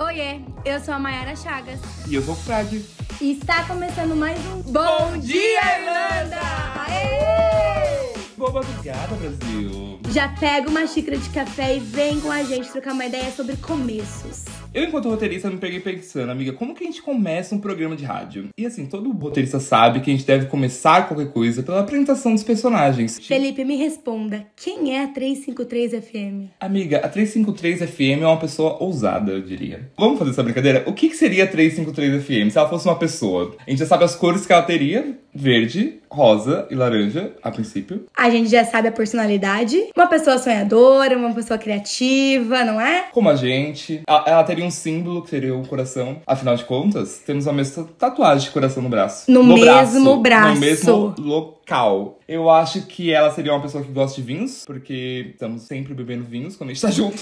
Oiê, eu sou a Mayara Chagas. E eu sou o Frade. E está começando mais um Bom Dia, Irlanda! Aê! Boa madrugada, Brasil! Já pega uma xícara de café e vem com a gente trocar uma ideia sobre começos. Eu, enquanto roteirista, me peguei pensando, amiga, como que a gente começa um programa de rádio? E assim, todo roteirista sabe que a gente deve começar qualquer coisa pela apresentação dos personagens. Felipe, me responda, quem é a 353 FM? Amiga, a 353 FM é uma pessoa ousada, eu diria. Vamos fazer essa brincadeira? O que, que seria a 353 FM se ela fosse uma pessoa? A gente já sabe as cores que ela teria: verde, rosa e laranja, a princípio. A gente já sabe a personalidade. Uma pessoa sonhadora, uma pessoa criativa, não é? Como a gente. Ela, ela teria um símbolo que seria o coração. Afinal de contas, temos a mesma tatuagem de coração no braço. No, mesmo braço. No mesmo local. Eu acho que ela seria uma pessoa que gosta de vinhos, porque estamos sempre bebendo vinhos quando a gente tá junto.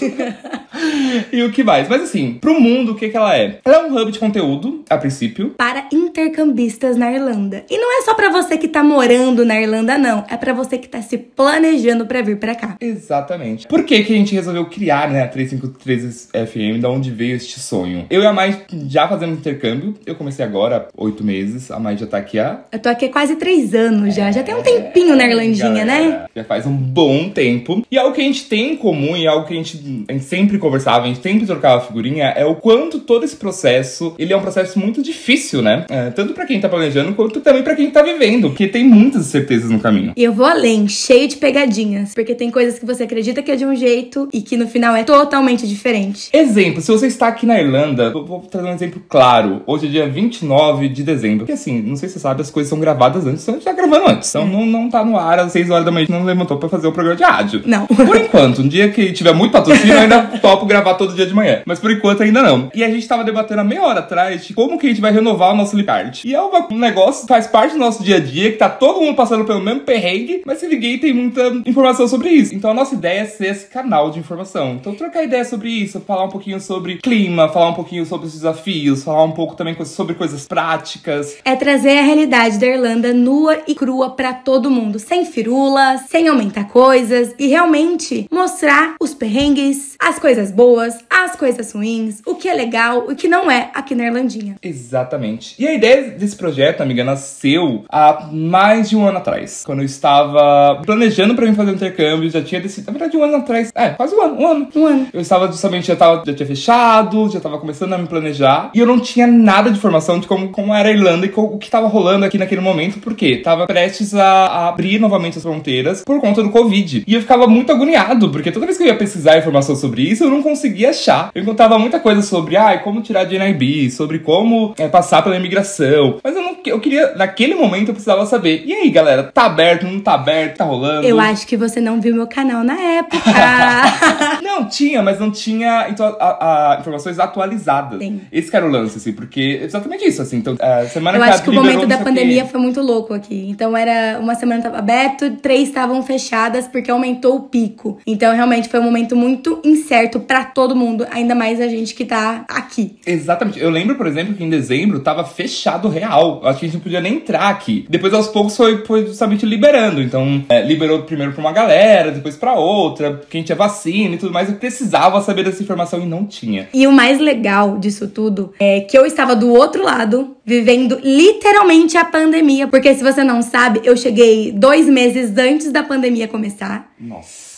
e o que mais? Mas assim, pro mundo, o que, que ela é? Ela é um hub de conteúdo, a princípio. Para intercambistas na Irlanda. E não é só para você que tá morando na Irlanda, não. É para você que tá se planejando para vir para cá. Exatamente. Por que, que a gente resolveu criar, né, a 353 FM, da onde veio este sonho? Eu e a Mai já fazendo intercâmbio. Eu comecei agora, há oito meses. A Mai já tá aqui há. Eu tô aqui há quase três anos já. Já tem um tempinho na Irlandinha, né? Galera, né? Já faz um bom tempo. E algo que a gente tem em comum e algo que a gente, a gente sempre conversava, a gente sempre trocava figurinha, é o quanto todo esse processo, ele é um processo muito difícil, né? É, tanto para quem tá planejando, quanto também para quem tá vivendo, porque tem muitas certezas no caminho. E eu vou além, cheio de pegadinhas, porque tem coisas que você acredita que é de um jeito e que no final é totalmente diferente. Exemplo, se você está aqui na Irlanda, vou, vou trazer um exemplo claro. Hoje é dia 29 de dezembro. Porque assim, não sei se você sabe, as coisas são gravadas antes, então a gente tá gravando antes. Então não, não tá no ar às 6 horas da manhã, não levantou para fazer o programa de rádio. Não. Por enquanto, um dia que tiver muito patrocínio, eu ainda topo gravar todo dia de manhã. Mas por enquanto ainda não. E a gente tava debatendo há meia hora atrás de como que a gente vai renovar o nosso Lipart. E é um negócio que faz parte do nosso dia a dia, que tá todo mundo passando pelo mesmo perrengue, mas se ninguém tem muita informação sobre isso. Então a nossa ideia é ser esse canal de informação. Então trocar ideia sobre isso, falar um pouquinho sobre clima, falar um pouquinho sobre os desafios, falar um pouco também sobre coisas práticas. É trazer a realidade da Irlanda nua e crua para todo mundo, sem firulas, sem aumentar coisas e realmente mostrar os perrengues, as coisas boas, as coisas ruins, o que é legal, o que não é aqui na Irlandinha. Exatamente. E a ideia desse projeto, amiga, nasceu há mais de um ano atrás. Quando eu estava planejando para mim fazer um intercâmbio, já tinha decidido. Na verdade, um ano atrás. É, quase um ano. Um ano. Um ano. Eu estava justamente, já, tava, já tinha fechado, já estava começando a me planejar. E eu não tinha nada de informação de como, como era a Irlanda e o que estava rolando aqui naquele momento, porque tava prestes a, a abrir novamente as fronteiras por conta do Covid. E eu ficava muito agoniado, porque toda vez que eu ia pesquisar informação sobre isso, eu não conseguia achar. Eu encontrava muita coisa sobre, ah, como tirar de NIB, sobre como é, passar pela imigração. Mas eu não eu queria, naquele momento, eu precisava saber. E aí, galera, tá aberto, não tá aberto, tá rolando? Eu acho que você não viu meu canal na época. não, tinha, mas não tinha então, a, a, informações atualizadas. Sim. Esse era o lance, assim, porque exatamente isso, assim. Então, a semana Eu acho que o momento da pandemia foi muito louco aqui. Então, era uma semana tava aberto, três estavam fechadas porque aumentou o pico. Então, realmente foi um momento muito incerto para todo mundo, ainda mais a gente que tá aqui. Exatamente. Eu lembro, por exemplo, que em dezembro tava fechado real. Acho que a gente não podia nem entrar aqui. Depois, aos poucos, foi, foi justamente liberando. Então, é, liberou primeiro pra uma galera, depois pra outra, quem tinha vacina e tudo mais. Eu precisava saber dessa informação e não tinha. E o mais legal disso tudo é que eu estava do outro lado, vivendo literalmente a pandemia. Porque se você não sabe, eu cheguei dois meses antes da pandemia começar. Nossa.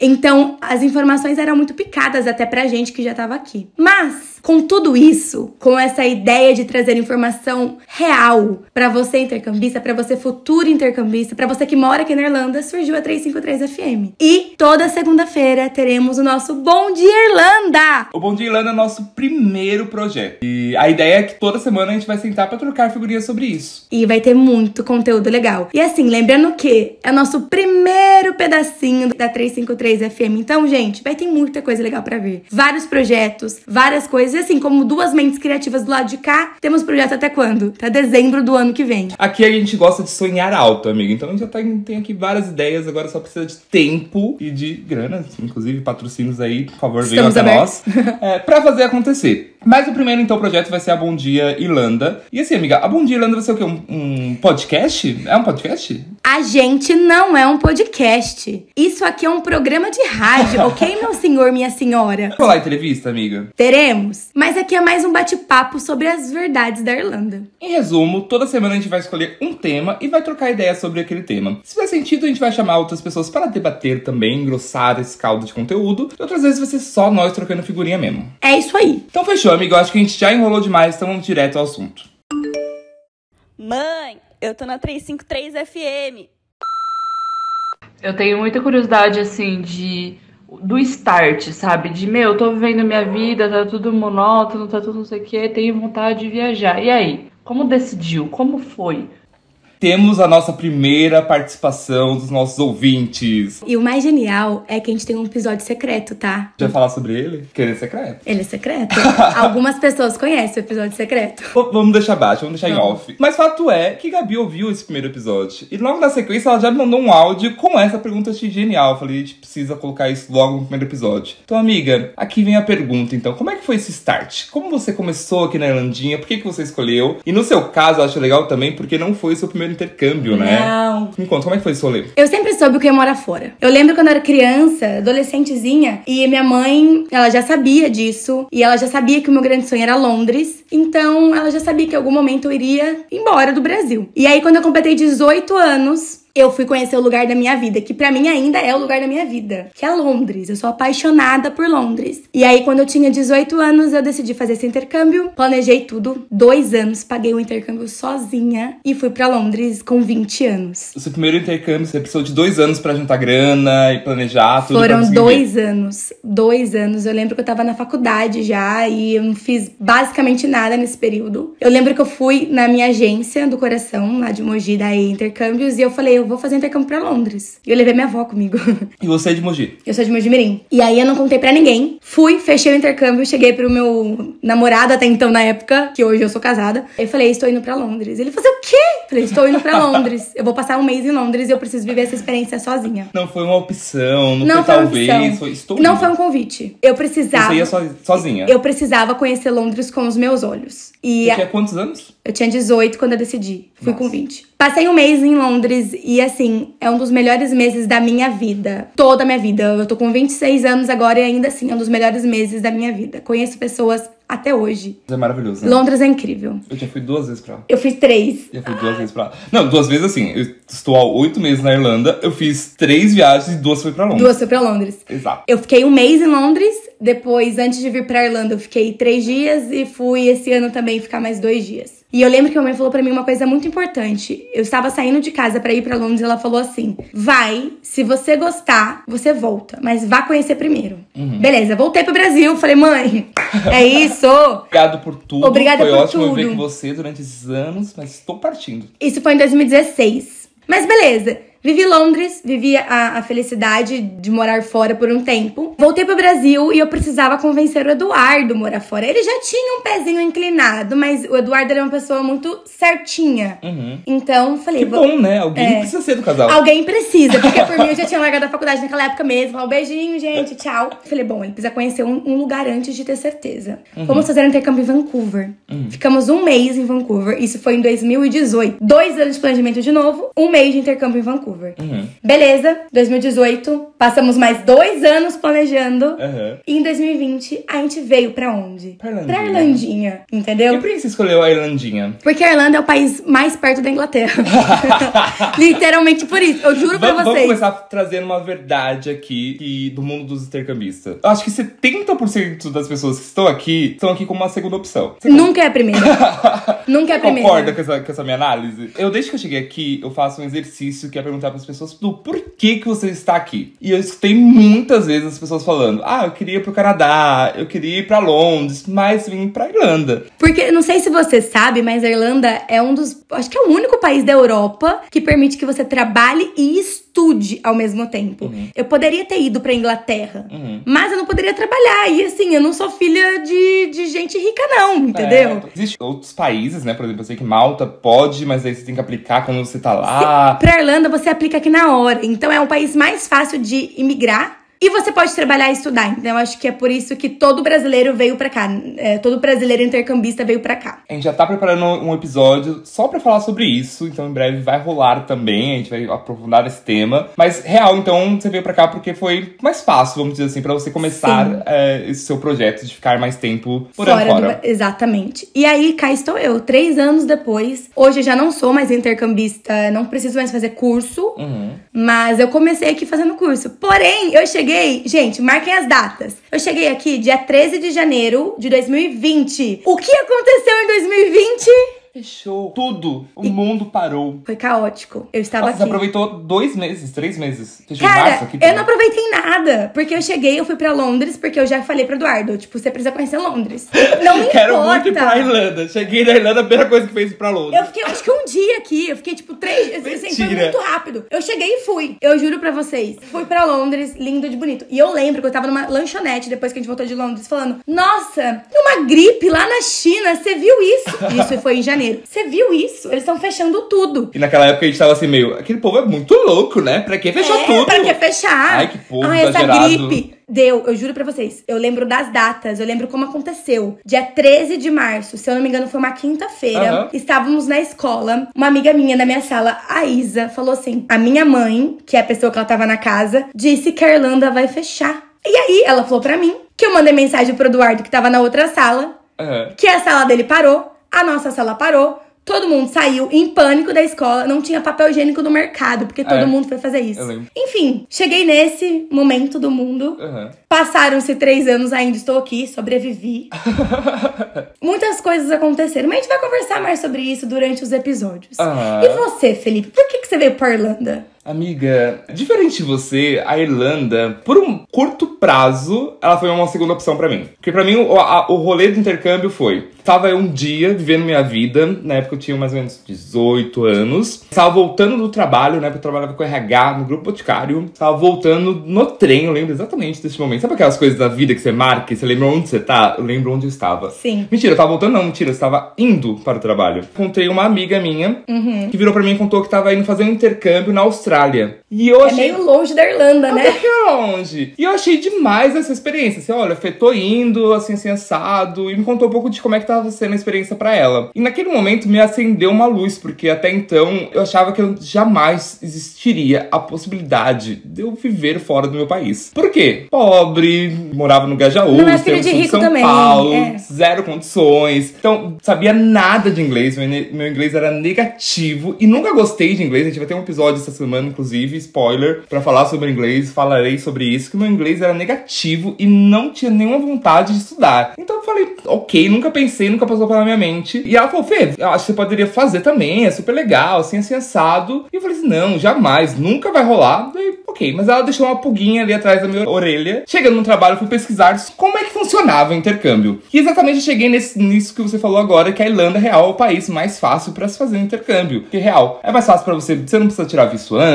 Então, as informações eram muito picadas até pra gente que já tava aqui. Mas, com tudo isso, com essa ideia de trazer informação real para você intercambista, para você futuro intercambista, para você que mora aqui na Irlanda, surgiu a 353 FM. E toda segunda-feira teremos o nosso Bom Dia Irlanda! O Bom Dia Irlanda é nosso primeiro projeto. E a ideia é que toda semana a gente vai sentar para trocar figurinhas sobre isso. E vai ter muito conteúdo legal. E assim, lembrando que é nosso primeiro pedacinho da 3 353 FM. Então, gente, vai ter muita coisa legal para ver. Vários projetos, várias coisas. E assim, como duas mentes criativas do lado de cá, temos projeto até quando? Até dezembro do ano que vem. Aqui a gente gosta de sonhar alto, amigo. Então a gente já tá, tem aqui várias ideias, agora só precisa de tempo e de grana, inclusive patrocínios aí, por favor, venham até nós. É, pra fazer acontecer. Mas o primeiro, então, projeto vai ser a Bom Dia Irlanda. E assim, amiga, a Bom Dia Irlanda vai ser o quê? Um, um podcast? É um podcast? A gente não é um podcast. Isso aqui é um programa de rádio, ok, meu senhor, minha senhora? Vou lá entrevista, amiga. Teremos, mas aqui é mais um bate-papo sobre as verdades da Irlanda. Em resumo, toda semana a gente vai escolher um tema e vai trocar ideias sobre aquele tema. Se fizer sentido, a gente vai chamar outras pessoas para debater também, engrossar esse caldo de conteúdo. E outras vezes vai ser só nós trocando figurinha mesmo. É isso aí. Então fechou, amigo. Acho que a gente já enrolou demais, então vamos direto ao assunto. Mãe, eu tô na 353 FM. Eu tenho muita curiosidade, assim, de do start, sabe? De, meu, tô vivendo minha vida, tá tudo monótono, tá tudo não sei o quê, tenho vontade de viajar. E aí? Como decidiu? Como foi? Temos a nossa primeira participação dos nossos ouvintes. E o mais genial é que a gente tem um episódio secreto, tá? Já falar sobre ele? Que ele é secreto. Ele é secreto. Algumas pessoas conhecem o episódio secreto. V vamos deixar baixo, vamos deixar em off. Mas fato é que Gabi ouviu esse primeiro episódio. E logo na sequência ela já me mandou um áudio com essa pergunta achei genial. Eu falei, a gente precisa colocar isso logo no primeiro episódio. Então, amiga, aqui vem a pergunta, então. Como é que foi esse start? Como você começou aqui na Irlandinha? Por que, que você escolheu? E no seu caso, eu acho legal também porque não foi o seu primeiro intercâmbio, né? Não. Me conta, como é que foi esse rolê? Eu sempre soube que eu ia morar fora. Eu lembro quando eu era criança, adolescentezinha, e minha mãe, ela já sabia disso, e ela já sabia que o meu grande sonho era Londres, então ela já sabia que em algum momento eu iria embora do Brasil. E aí, quando eu completei 18 anos, eu fui conhecer o lugar da minha vida, que para mim ainda é o lugar da minha vida, que é Londres. Eu sou apaixonada por Londres. E aí, quando eu tinha 18 anos, eu decidi fazer esse intercâmbio. Planejei tudo, dois anos, paguei o intercâmbio sozinha e fui para Londres com 20 anos. O seu primeiro intercâmbio, você precisou de dois anos para juntar grana e planejar tudo. Foram dois anos, dois anos. Eu lembro que eu tava na faculdade já e eu não fiz basicamente nada nesse período. Eu lembro que eu fui na minha agência do coração, lá de Mogi, da Intercâmbios, e eu falei, eu vou fazer intercâmbio pra Londres. E eu levei minha avó comigo. E você é de Mogi? Eu sou de Mogi Mirim. E aí eu não contei pra ninguém. Fui, fechei o intercâmbio, cheguei pro meu namorado até então na época, que hoje eu sou casada. Eu falei, estou indo pra Londres. Ele falou, o quê? Eu falei, estou indo pra Londres. Eu vou passar um mês em Londres e eu preciso viver essa experiência sozinha. Não foi uma opção, não, Não foi, talvez, opção. foi estou Não indo. foi um convite. Eu precisava. Você ia so- sozinha? Eu precisava conhecer Londres com os meus olhos. E Você tinha quantos anos? eu tinha 18 quando eu decidi. Fui Nossa. com 20. Passei um mês em Londres e, assim, é um dos melhores meses da minha vida. Toda a minha vida. Eu tô com 26 anos agora e ainda assim é um dos melhores meses da minha vida. Conheço pessoas até hoje. É maravilhoso, né? Londres é incrível. Eu já fui duas vezes pra lá. Eu fiz três. Já fui duas vezes pra lá. Não, duas vezes assim. Eu estou há oito meses na Irlanda. Eu fiz três viagens e duas foi pra Londres. Duas foi pra Londres. Exato. Eu fiquei um mês em Londres. Depois, antes de vir pra Irlanda, eu fiquei três dias. E fui esse ano também ficar mais dois dias. E eu lembro que a minha mãe falou pra mim uma coisa muito importante. Eu estava saindo de casa pra ir pra Londres e ela falou assim: vai, se você gostar, você volta. Mas vá conhecer primeiro. Uhum. Beleza, voltei pro Brasil. Falei, mãe, é isso. Obrigado por tudo. Obrigada Foi por ótimo tudo. viver com você durante esses anos, mas estou partindo. Isso foi em 2016. Mas beleza. Vivi Londres, vivi a, a felicidade de morar fora por um tempo. Voltei pro Brasil e eu precisava convencer o Eduardo a morar fora. Ele já tinha um pezinho inclinado, mas o Eduardo era uma pessoa muito certinha. Uhum. Então, falei, Que bom, né? Alguém É. precisa ser do casal. Alguém precisa, porque por mim eu já tinha largado a faculdade naquela época mesmo. Falei, um beijinho, gente, tchau. Falei, bom, ele precisa conhecer um, um lugar antes de ter certeza. Vamos fazer um intercâmbio em Vancouver. Ficamos um mês em Vancouver. Isso foi em 2018. Dois anos de planejamento de novo, um mês de intercâmbio em Vancouver. Uhum. Beleza, 2018. Passamos mais dois anos planejando. Aham. E em 2020, a gente veio pra onde? Pra Irlandinha. Pra Irlandinha, E entendeu? por que você escolheu a Irlandinha? Porque a Irlanda é o país mais perto da Inglaterra. Literalmente por isso. Eu juro pra Vamos, vamos vocês. começar trazendo uma verdade aqui que- do mundo dos intercambistas. Eu acho que 70% das pessoas que estão aqui estão aqui como uma segunda opção. Você Nunca é a primeira. Nunca é a primeira. concorda com essa, com essa minha análise? Eu, desde que eu cheguei aqui, eu faço um exercício que é perguntar para as pessoas do porquê que você está aqui. E eu escutei muitas vezes as pessoas falando: ah, eu queria ir pro Canadá, eu queria ir pra Londres, mas vim pra Irlanda. Porque, não sei se você sabe, mas a Irlanda é um dos. Acho que é o único país da Europa que permite que você trabalhe e estude ao mesmo tempo. Eu poderia ter ido pra Inglaterra, Uhum. mas eu não poderia trabalhar. E assim, eu não sou filha de, de gente rica, não, entendeu? É, Existem outros países, né? Por exemplo, eu sei que Malta pode, mas aí você tem que aplicar quando você tá lá. Pra Irlanda, você aplica aqui na hora. Então é um país mais fácil de imigrar E você pode trabalhar e estudar. Então, eu acho que é por isso que todo brasileiro veio pra cá. É, todo brasileiro intercambista veio pra cá. A gente já tá preparando um episódio só pra falar sobre isso, então em breve vai rolar também, a gente vai aprofundar esse tema. Mas, real, então, você veio pra cá porque foi mais fácil, vamos dizer assim, pra você começar é, esse seu projeto de ficar mais tempo por fora fora. do. Exatamente. E aí, cá estou eu, três anos depois. Hoje eu já não sou mais intercambista, não preciso mais fazer curso. Uhum. Mas eu comecei aqui fazendo curso. Porém, eu cheguei. Gente, marquem as datas. Eu cheguei aqui dia 13 de janeiro de 2020. O que aconteceu em 2020? Fechou. Tudo. O mundo parou. Foi caótico. Eu estava Nossa, você aqui. aproveitou dois meses, três meses. Fechou Cara, março aqui eu não aproveitei nada. Porque eu cheguei, eu fui pra Londres, porque eu já falei pro Eduardo, tipo, você precisa conhecer Londres. Não me Quero importa. muito ir pra Irlanda. Cheguei na Irlanda, a primeira coisa que fez pra Londres. Eu fiquei, acho que um dia aqui. Eu fiquei, tipo, três. Assim, foi muito rápido. Eu cheguei e fui. Eu juro pra vocês. Fui pra Londres, lindo de bonito. E eu lembro que eu tava numa lanchonete depois que a gente voltou de Londres, falando: Nossa, uma gripe lá na China. Você viu isso? Isso foi em janeiro. Você viu isso? Eles estão fechando tudo. E naquela época a gente tava assim, meio, aquele povo é muito louco, né? Pra que fechar é, tudo? Pra que fechar? Ai, que povo Ai, essa exagerado. gripe. Deu, eu juro pra vocês. Eu lembro das datas, eu lembro como aconteceu. Dia 13 de março, se eu não me engano, foi uma quinta-feira. Aham. Estávamos na escola. Uma amiga minha da minha sala, a Isa, falou assim: A minha mãe, que é a pessoa que ela tava na casa, disse que a Irlanda vai fechar. E aí, ela falou pra mim que eu mandei mensagem pro Eduardo, que tava na outra sala, Aham. que a sala dele parou, a nossa sala parou. Todo mundo saiu em pânico da escola, não tinha papel higiênico no mercado, porque todo É, mundo foi fazer isso. Enfim, cheguei nesse momento do mundo. Aham. Passaram-se três anos, ainda estou aqui, sobrevivi. Muitas coisas aconteceram, mas a gente vai conversar mais sobre isso durante os episódios. Aham. E você, Felipe, por que, que você veio pra Irlanda? Amiga, diferente de você, a Irlanda, por um curto prazo, ela foi uma segunda opção pra mim. Porque pra mim, o, a- o rolê do intercâmbio foi... Tava eu um dia vivendo minha vida, na época eu tinha mais ou menos 18 anos. Tava voltando do trabalho, né, porque eu trabalhava com RH no Grupo Boticário. Tava voltando no trem, eu lembro exatamente desse momento. Sabe aquelas coisas da vida que você marca e você lembra onde você tá? Eu lembro onde eu estava. Sim. Mentira, eu tava voltando, não, mentira, eu estava indo para o trabalho. Encontrei uma amiga minha Uhum. que virou pra mim e contou que tava indo fazer um intercâmbio na Austrália. E eu É achei. meio longe da Irlanda, Um né? pouquinho longe. E eu achei demais essa experiência. Assim, olha, Fê, tô indo, assim, assado. E me contou um pouco de como é que tava sendo a experiência pra ela. E naquele momento me acendeu uma luz, porque até então eu achava que eu jamais existiria a possibilidade de eu viver fora do meu país. Por quê? Pobre, morava no Gajaú, Não é filho de rico São também, Paulo, é. zero condições. Então, sabia nada de inglês. Meu inglês era negativo e nunca gostei de inglês. A gente vai ter um episódio essa semana, inclusive, spoiler, pra falar sobre inglês. Falarei sobre isso, que meu inglês era negativo e não tinha nenhuma vontade de estudar. Então eu falei, ok, nunca pensei, nunca passou pela minha mente. E ela falou, Fê, eu acho que você poderia fazer também, é super legal, assim, assim, assado. E eu falei assim, não, jamais, nunca vai rolar. Daí, ok, mas ela deixou uma pulguinha ali atrás da minha orelha. Chegando no trabalho, fui pesquisar como é que funcionava o intercâmbio. E exatamente eu cheguei nesse, nisso que você falou agora, que a Irlanda real é o país mais fácil pra se fazer intercâmbio. Porque real, é mais fácil pra você, você não precisa tirar visto antes.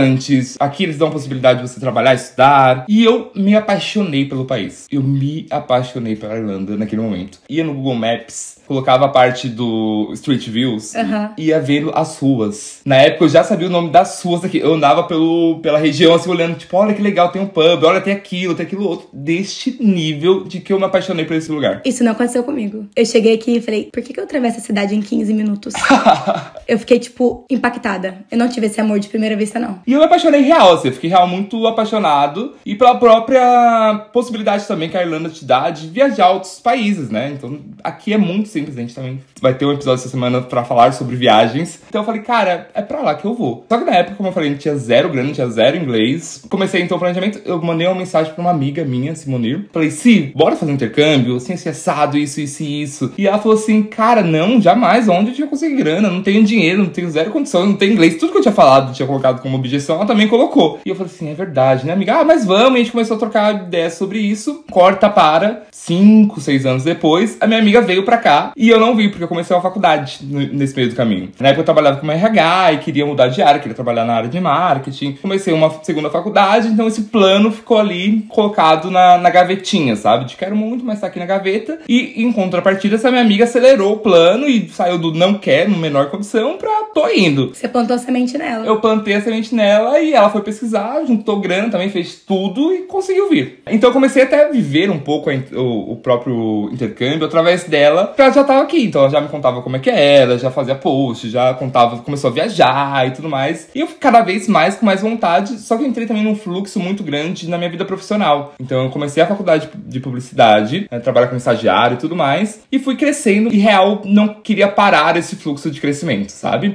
Aqui eles dão a possibilidade de você trabalhar, estudar. E eu me apaixonei pelo país. Eu me apaixonei pela Irlanda naquele momento. Ia no Google Maps, colocava a parte do Street Views Aham. e ia vendo as ruas. Na época eu já sabia o nome das ruas aqui. Eu andava pelo, pela região assim, olhando, tipo, olha que legal, tem um pub, olha, tem aquilo, tem aquilo outro. Deste nível de que eu me apaixonei por esse lugar. Isso não aconteceu comigo. Eu cheguei aqui e falei, por que, que eu atravesso a cidade em 15 minutos? eu fiquei, tipo, impactada. Eu não tive esse amor de primeira vista, não. E eu me apaixonei real, assim, eu fiquei real muito apaixonado. E pela própria possibilidade também que a Irlanda te dá de viajar a outros países, né? Então aqui é muito simples, a gente também vai ter um episódio essa semana pra falar sobre viagens. Então eu falei, cara, é pra lá que eu vou. Só que na época, como eu falei, gente tinha zero grana, tinha zero inglês. Comecei então o planejamento, eu mandei uma mensagem pra uma amiga minha, Simonir. Falei, Si, bora fazer um intercâmbio, assim, assim, assado, isso, isso e isso. E ela falou assim, cara, não, jamais, onde eu tinha conseguir grana? Não tenho dinheiro, não tenho zero condição, não tenho inglês. Tudo que eu tinha falado, tinha colocado como objeção, ela também colocou. E eu falei assim, é verdade, né, amiga? Ah, mas vamos, e a gente começou a trocar ideias sobre isso. Corta para cinco, seis anos depois, a minha amiga veio pra cá e eu não vi, porque eu comecei uma faculdade nesse meio do caminho. Na época eu trabalhava como RH e queria mudar de área, queria trabalhar na área de marketing. Comecei uma segunda faculdade então esse plano ficou ali colocado na, na gavetinha, sabe? De quero muito, mas tá aqui na gaveta. E em contrapartida, essa minha amiga acelerou o plano e saiu do não quer, no menor condição, pra tô indo. Você plantou a semente nela. Eu plantei a semente nela e ela foi pesquisar, juntou grana, também fez tudo e conseguiu vir. Então eu comecei até a viver um pouco a o, o próprio intercâmbio através dela, porque ela já tava aqui. Então ela já me contava como é que era, já fazia post, já contava, começou a viajar e tudo mais. E eu cada vez mais com mais vontade, só que eu entrei também num fluxo muito grande na minha vida profissional. Então eu comecei a faculdade de publicidade, né, trabalhar como estagiário e tudo mais, e fui crescendo e real não queria parar esse fluxo de crescimento, sabe?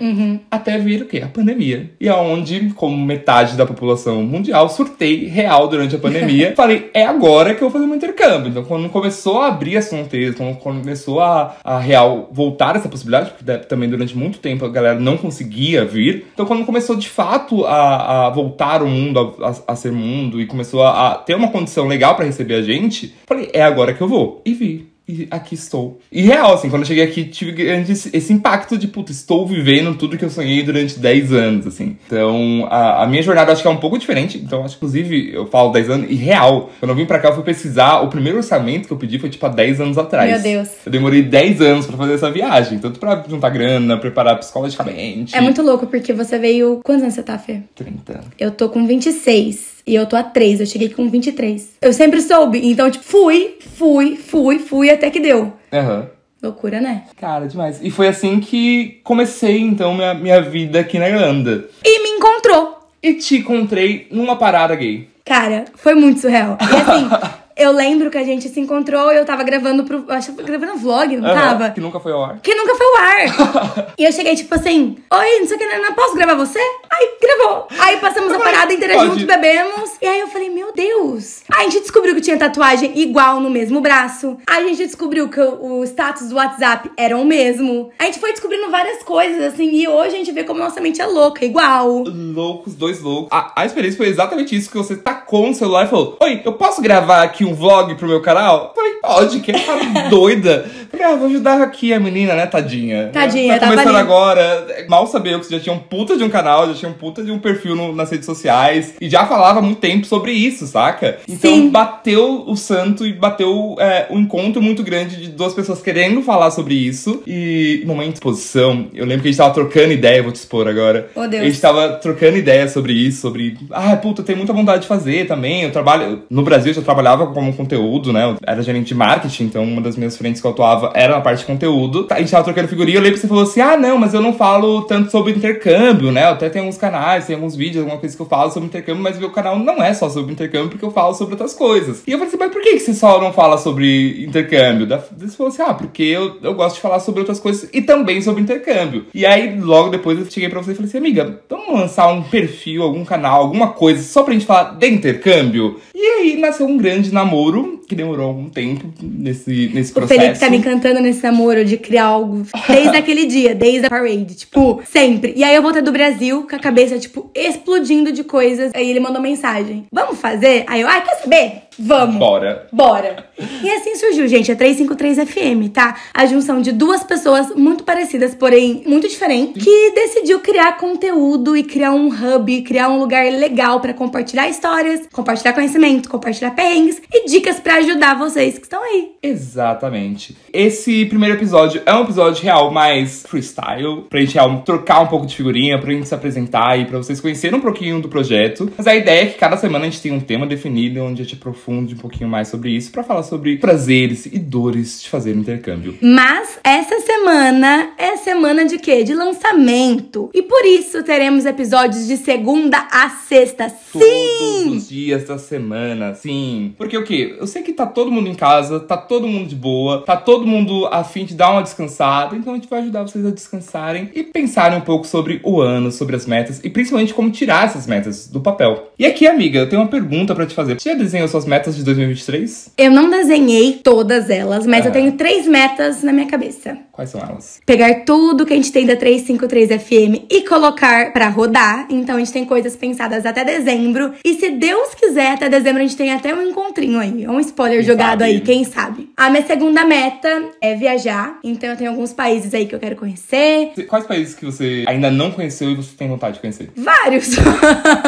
Até vir o quê? A pandemia. E aonde, como metade da população mundial, surtei real durante a pandemia. Falei, é agora que eu vou fazer meu intercâmbio. Então, quando começou a abrir as fronteiras, quando começou a, a real voltar essa possibilidade, porque também durante muito tempo a galera não conseguia vir. Então, quando começou de fato a, a voltar o mundo a, a- ser mundo e começou a, a ter uma condição legal pra receber a gente, falei, é agora que eu vou. E vi. E aqui estou. E real, assim, quando eu cheguei aqui, tive grande esse, impacto de, puta, estou vivendo tudo que eu sonhei durante 10 anos, assim. Então, a, a minha jornada acho que é um pouco diferente. Então, acho que, inclusive, eu falo 10 anos, e real, quando eu vim pra cá, eu fui pesquisar, o primeiro orçamento que eu pedi foi, tipo, há 10 anos atrás. Meu Deus. Eu demorei 10 anos pra fazer essa viagem. Tanto pra juntar grana, preparar psicologicamente. É muito louco, porque você veio. Quantos anos você tá, Fê? 30. Eu tô com 26. E eu tô a 3. Eu cheguei com 23. Eu sempre soube. Então, tipo, fui, fui, fui, fui até que deu. Aham. Loucura, né? Cara, demais. E foi assim que comecei, então, minha, minha vida aqui na Irlanda. E me encontrou. E te encontrei numa parada gay. Cara, foi muito surreal. E assim, eu lembro que a gente se encontrou e eu tava gravando pro. Acho que gravando vlog, não Aham, tava? Que nunca foi ao ar. Que nunca foi o ar. e eu cheguei, tipo assim, oi, não sei o que, não posso gravar você? Aí gravou. Aí passamos a parada inteira Pode. junto, bebemos. E aí eu falei, meu Deus. Aí a gente descobriu que tinha tatuagem igual no mesmo braço. Aí a gente descobriu que o o status do WhatsApp era o mesmo. A gente foi descobrindo várias coisas, assim, e hoje a gente vê como nossa mente é louca, igual. Loucos, dois loucos. A, a experiência foi exatamente isso: que você tacou no celular e falou: Oi, eu posso gravar aqui um vlog pro meu canal? Falei, pode, que tá doida. Vou ajudar aqui a menina, né, tadinha? Tadinha, tá começando agora. Mal sabia eu que você já tinha um puta de um canal, já tinha um puta de um perfil no- nas redes sociais. E já falava há muito tempo sobre isso, saca? Então Sim. bateu o santo e bateu é, um encontro muito grande de duas pessoas querendo falar sobre isso. E momento de exposição, eu lembro que a gente tava trocando ideia, vou te expor agora. Oh, Deus. A gente tava trocando ideia sobre isso, sobre. Ah, puta, eu tenho muita vontade de fazer também. Eu trabalho. No Brasil eu já trabalhava como conteúdo, né? Eu era gerente de marketing, então uma das minhas frentes que eu atuava era na parte de conteúdo. A gente tava trocando figurinha, eu lembro que você falou assim: ah, não, mas eu não falo tanto sobre intercâmbio, né? Até tenho alguns canais, tem alguns vídeos, alguma coisa que eu falo sobre intercâmbio, mas meu canal não é só sobre intercâmbio, porque eu falo sobre outras coisas. E eu falei assim, mas por que você só não fala sobre intercâmbio? Você falou assim, ah, porque eu, eu gosto de falar sobre outras coisas e também sobre intercâmbio. E aí, logo depois, eu cheguei pra você e falei assim, amiga, vamos lançar um perfil, algum canal, alguma coisa, só pra gente falar de intercâmbio? E aí nasceu um grande namoro, que demorou algum tempo nesse, nesse O processo. Felipe tá me encantando nesse namoro de criar algo desde aquele dia, desde a parade, tipo, sempre. E aí eu voltei do Brasil com a cabeça, tipo, explodindo de coisas. Aí ele mandou mensagem: Vamos fazer? Aí eu, ai, quer saber? Vamos. Bora. Bora! E assim surgiu, gente, a 353 FM, tá? A junção de duas pessoas muito parecidas, porém muito diferentes, que decidiu criar conteúdo e criar um hub, criar um lugar legal pra compartilhar histórias, compartilhar conhecimento, compartilhar perrengues e dicas pra ajudar vocês que estão aí. Exatamente. Esse primeiro episódio é um episódio real mais freestyle, pra gente real trocar um pouco de figurinha, pra gente se apresentar e pra vocês conhecerem um pouquinho do projeto. Mas a ideia é que cada semana a gente tem um tema definido onde a gente aprofunde um pouquinho mais sobre isso pra falar sobre prazeres e dores de fazer intercâmbio. Mas essa semana é semana de quê? De lançamento. E por isso teremos episódios de segunda a sexta. Todos Sim! os dias da semana, sim. Porque o quê? Eu sei que tá todo mundo em casa, tá todo mundo de boa, tá todo mundo a fim de dar uma descansada, então a gente vai ajudar vocês a descansarem e pensarem um pouco sobre o ano, sobre as metas e principalmente como tirar essas metas do papel. E aqui, amiga, eu tenho uma pergunta pra te fazer. Você já desenhou suas metas de 2023? Eu não desenhei todas elas, mas Ah. eu tenho três metas na minha cabeça. Quais são elas? Pegar tudo que a gente tem da 353 FM e colocar pra rodar. Então a gente tem coisas pensadas até dezembro. E se Deus quiser, até dezembro a gente tem até um encontrinho aí. Um spoiler Quem jogado sabe? aí, quem sabe. A minha segunda meta é viajar. Então eu tenho alguns países aí que eu quero conhecer. Quais países que você ainda não conheceu e você tem vontade de conhecer? Vários.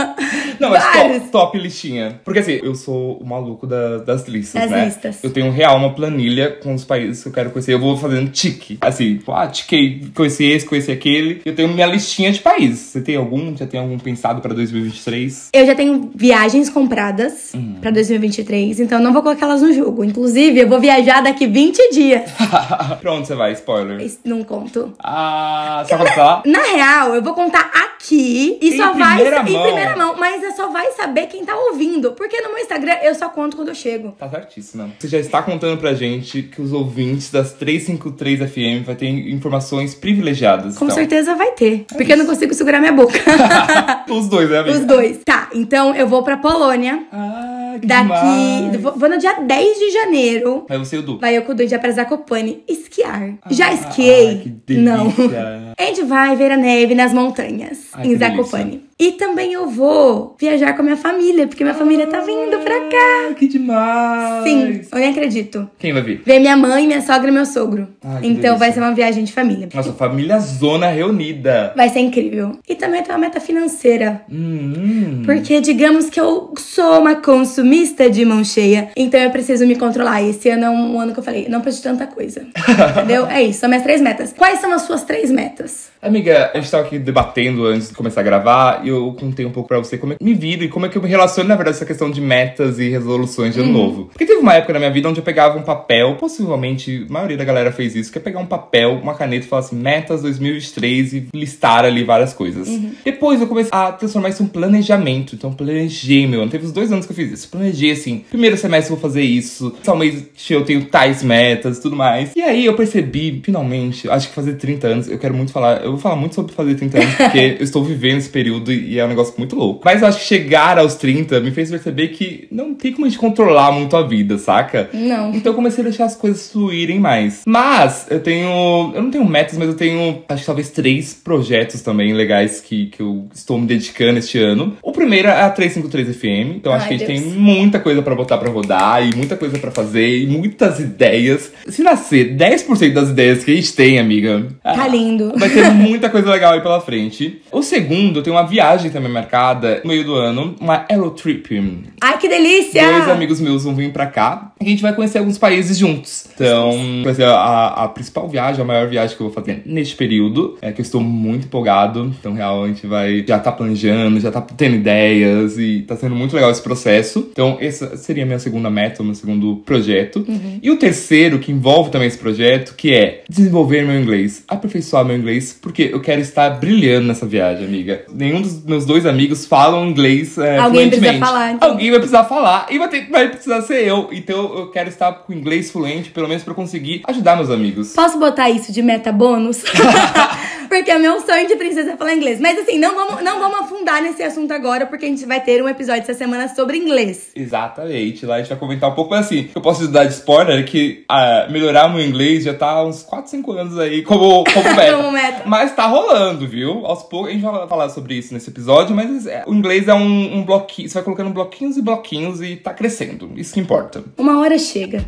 Não, mas Vários. top, top listinha. Porque assim, eu sou o maluco da- das listas, Das né? listas. Eu tenho real uma planilha com os países que eu quero conhecer. Eu vou fazendo tique. Assim, tipo, ah, tiquei, conheci esse, conheci aquele. Eu tenho minha listinha de países. Você tem algum? Já tem algum pensado pra 2023? Eu já tenho viagens compradas Hum. pra 2023, então não vou colocar elas no jogo. Inclusive, eu vou viajar daqui 20 dias. pra onde você vai? Spoiler. Não conto. Ah, só pra falar? Na real, eu vou contar aqui e Em só vai primeira em mão. primeira mão, mas é só vai saber quem tá ouvindo, porque no meu Instagram eu só conto quando eu chego. Tá certíssima. Você já está contando pra gente que os ouvintes das 353 FM vai ter informações privilegiadas. Com então. certeza vai ter, porque eu não consigo segurar minha boca. Os dois, né, amiga? Os dois. Tá, então eu vou pra Polônia. Ah, que Daqui. demais. Vou, no dia 10 de janeiro. Vai você e o Du. Vai eu com o Dudu já pra Zakopane esquiar. Já Ah, esquiei? que delícia. Não. A gente vai ver a neve nas montanhas, Ai, em Zakopane. E também eu vou viajar com a minha família, porque minha família tá vindo pra cá. Ah, que demais. Sim, eu nem acredito. Quem vai vir? Ver minha mãe, minha sogra e meu sogro. Ai, então vai ser uma viagem de família. Nossa, família zona reunida. Vai ser incrível. E também tem uma meta financeira. Hum, Porque digamos que eu sou uma consumista de mão cheia, então eu preciso me controlar. Esse ano é um ano que eu falei, não preciso de tanta coisa. Entendeu? É isso, são minhas três metas. Quais são as suas três metas? Amiga, a gente tava aqui debatendo antes de começar a gravar e eu contei um pouco pra você como é que me vido e como é que eu me relaciono, na verdade, essa questão de metas e resoluções de ano novo. Porque teve uma época na minha vida onde eu pegava um papel, possivelmente a maioria da galera fez isso, que é pegar um papel, uma caneta e falar assim, metas 2023 e listar ali várias coisas. Depois eu comecei a transformar isso em um planejamento. Então planejei, meu ano. Teve uns dois anos que eu fiz isso. Planejei assim, primeiro semestre eu vou fazer isso, tal mês eu tenho tais metas, tudo mais. E aí eu percebi, finalmente, acho que fazer 30 anos, eu quero muito falar, eu vou falar muito sobre fazer 30 anos, porque eu estou vivendo esse período e é um negócio muito louco. Mas eu acho que chegar aos 30 me fez perceber que não tem como a gente controlar muito a vida, saca? Não. Então eu comecei a deixar as coisas fluírem mais. Mas eu tenho. Eu não tenho metas, mas eu tenho acho que talvez três projetos também legais que, que eu estou me dedicando este ano. O primeiro é a 353 FM. Então acho Ai, que a gente Deus. tem muita coisa pra botar pra rodar e muita coisa pra fazer e muitas ideias. Se nascer 10% das ideias que a gente tem, amiga. Tá ah, lindo. Vai ter muita coisa legal aí pela frente. O segundo, eu tenho uma viagem também marcada no meio do ano, uma Aerotrip. Ai, que delícia! Dois amigos meus vão vir pra cá e a gente vai conhecer alguns países juntos. Então, vai ser a, a principal viagem, a maior viagem que eu vou fazer neste período. É que eu estou muito empolgado. Então, real, a gente vai já tá planejando, já tá tendo ideias e tá sendo muito legal esse processo. Então, essa seria a minha segunda meta, o meu segundo projeto. E o terceiro, que envolve também esse projeto, que é desenvolver meu inglês, aperfeiçoar meu inglês, porque eu quero estar brilhando nessa viagem, amiga. Nenhum dos meus dois amigos falam inglês é, Alguém precisa fluentemente. falar, então. Alguém vai precisar falar e vai, ter, vai precisar ser eu. Então eu quero estar com inglês fluente, pelo menos pra conseguir ajudar meus amigos. Posso botar isso de meta bônus? porque é meu sonho de princesa é falar inglês. Mas assim, não vamos, não vamos afundar nesse assunto agora, porque a gente vai ter um episódio essa semana sobre inglês. Exatamente, lá a gente vai comentar um pouco, mas assim, eu posso dar de spoiler que ah, melhorar meu inglês já tá uns 4, 5 anos aí como, como meta. Como meta. Mas tá rolando, viu? Aos poucos, a gente vai falar sobre isso nesse episódio, mas é, o inglês é um, um bloquinho, você vai colocando bloquinhos e bloquinhos e tá crescendo, isso que importa. Uma hora chega.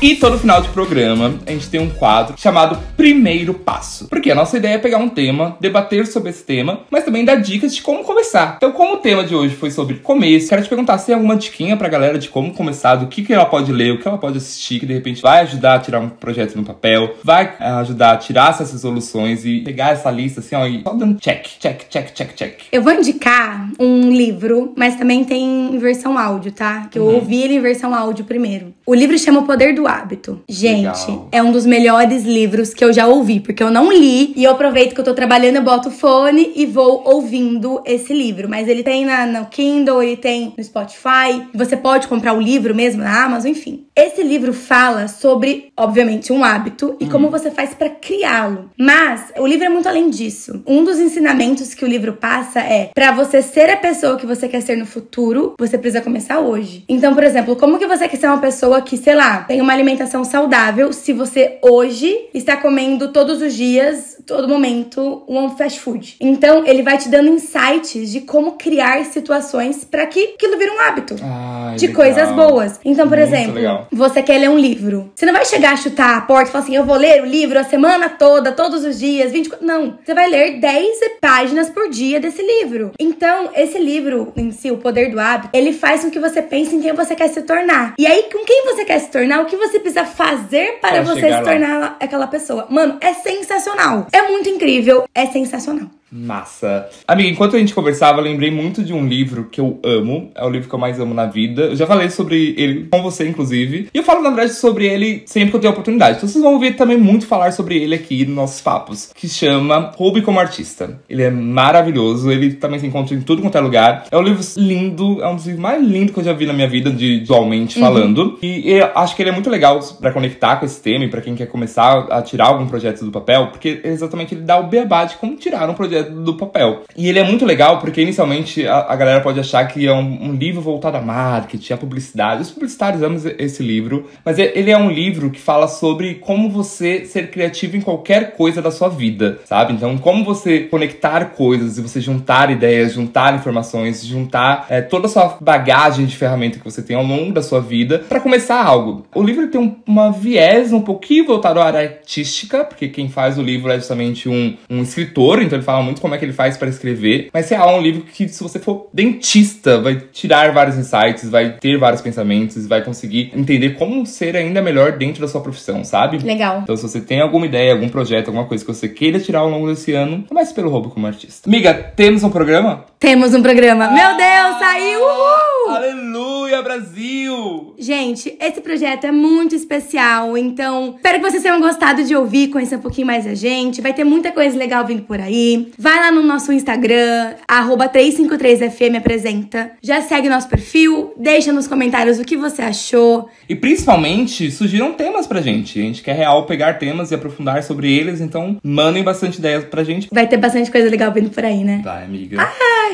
E todo final de programa, a gente tem um quadro chamado Primeiro Passo. Porque a nossa ideia é pegar um tema, debater sobre esse tema, mas também dar dicas de como começar. Então, como o tema de hoje foi sobre começo, quero te perguntar se tem alguma diquinha pra galera de como começar, do que, que ela pode ler, o que ela pode assistir, que de repente vai ajudar a tirar um projeto no papel, vai eh, ajudar a tirar essas resoluções e pegar essa lista assim, ó, e só dando check, check, check, check, check. Eu vou indicar um livro, mas também tem em versão áudio, tá? Que eu Uhum. ouvi ele em versão áudio primeiro. O livro chama O Poder do Hábito. Gente, Legal. é um dos melhores livros que eu já ouvi, porque eu não li e eu aproveito que eu tô trabalhando, eu boto o fone e vou ouvindo esse livro. Mas ele tem na, no Kindle, ele tem no Spotify. Você pode comprar o livro mesmo na Amazon, enfim. Esse livro fala sobre, obviamente, um hábito e como você faz pra criá-lo. Mas o livro é muito além disso. Um dos ensinamentos que o livro passa é pra você ser a pessoa que você quer ser no futuro, você precisa começar hoje. Então, por exemplo, como que você quer ser uma pessoa que, sei lá, tem uma alimentação saudável se você hoje está comendo todos os dias, todo momento, um fast food? Então, ele vai te dando insights de como criar situações pra que aquilo vire um hábito Ai, de legal. coisas boas. Então, por Muito exemplo, legal. Você quer ler um livro. Você não vai chegar a chutar a porta e falar assim: eu vou ler o livro a semana toda, todos os dias, 24. Não. Você vai ler 10 páginas por dia desse livro. Então, esse livro em si, O Poder do Hábito, ele faz com que você pense em quem você quer se tornar. E aí, com quem você quer se tornar, o que você precisa fazer para você se lá. tornar aquela pessoa. Mano, é sensacional. É muito incrível, é sensacional. Massa. Amiga, enquanto a gente conversava, eu lembrei muito de um livro que eu amo. É o livro que eu mais amo na vida. Eu já falei sobre ele com você, inclusive. E eu falo, na verdade, sobre ele sempre que eu tenho oportunidade. Então vocês vão ouvir também muito falar sobre ele aqui nos nossos papos. Que chama Roube como Artista. Ele é maravilhoso. Ele também se encontra em tudo quanto é lugar. É um livro lindo. É um dos livros mais lindos que eu já vi na minha vida, de, visualmente falando. E eu acho que ele é muito legal pra conectar com esse tema e pra quem quer começar a tirar algum projeto do papel. Porque exatamente ele dá o beabá de como tirar um projeto do papel. E ele é muito legal porque inicialmente a, a galera pode achar que é um, um livro voltado a marketing, a publicidade. Os publicitários amam esse livro, mas é- ele é um livro que fala sobre como você ser criativo em qualquer coisa da sua vida, sabe? Então, como você conectar coisas e você juntar ideias, juntar informações, juntar é, toda a sua bagagem de ferramenta que você tem ao longo da sua vida pra começar algo. O livro tem um, uma viés um pouquinho voltado à área artística, porque quem faz o livro é justamente um, um escritor, então ele fala muito como é que ele faz para escrever. Mas é um livro que, se você for dentista, vai tirar vários insights, vai ter vários pensamentos, vai conseguir entender como ser ainda melhor dentro da sua profissão, sabe? Legal. Então, se você tem alguma ideia, algum projeto, alguma coisa que você queira tirar ao longo desse ano, comece pelo roubo como artista. Amiga, temos um programa? Temos um programa. Meu Deus, saiu! Uhul! Aleluia, Brasil! Gente, esse projeto é muito especial, então espero que vocês tenham gostado de ouvir, conhecer um pouquinho mais a gente. Vai ter muita coisa legal vindo por aí. Vai lá no nosso Instagram, arroba 353FM apresenta. Já segue nosso perfil, deixa nos comentários o que você achou. E principalmente, surgiram temas pra gente. A gente quer real pegar temas e aprofundar sobre eles, então mandem bastante ideias pra gente. Vai ter bastante coisa legal vindo por aí, né? Vai, amiga.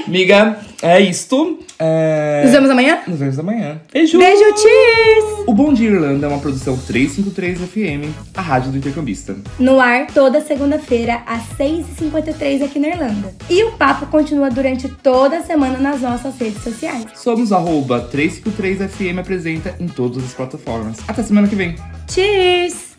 Amiga, é isto. É... Nos vemos amanhã? Nos vemos amanhã. Beijo! Beijo, cheers! O Bom Dia Irlanda é uma produção 353 FM, a rádio do intercambista. No ar toda segunda-feira, às 6h53 aqui na Irlanda. E o papo continua durante toda a semana nas nossas redes sociais. Somos arroba 353 FM apresenta em todas as plataformas. Até semana que vem. Cheers!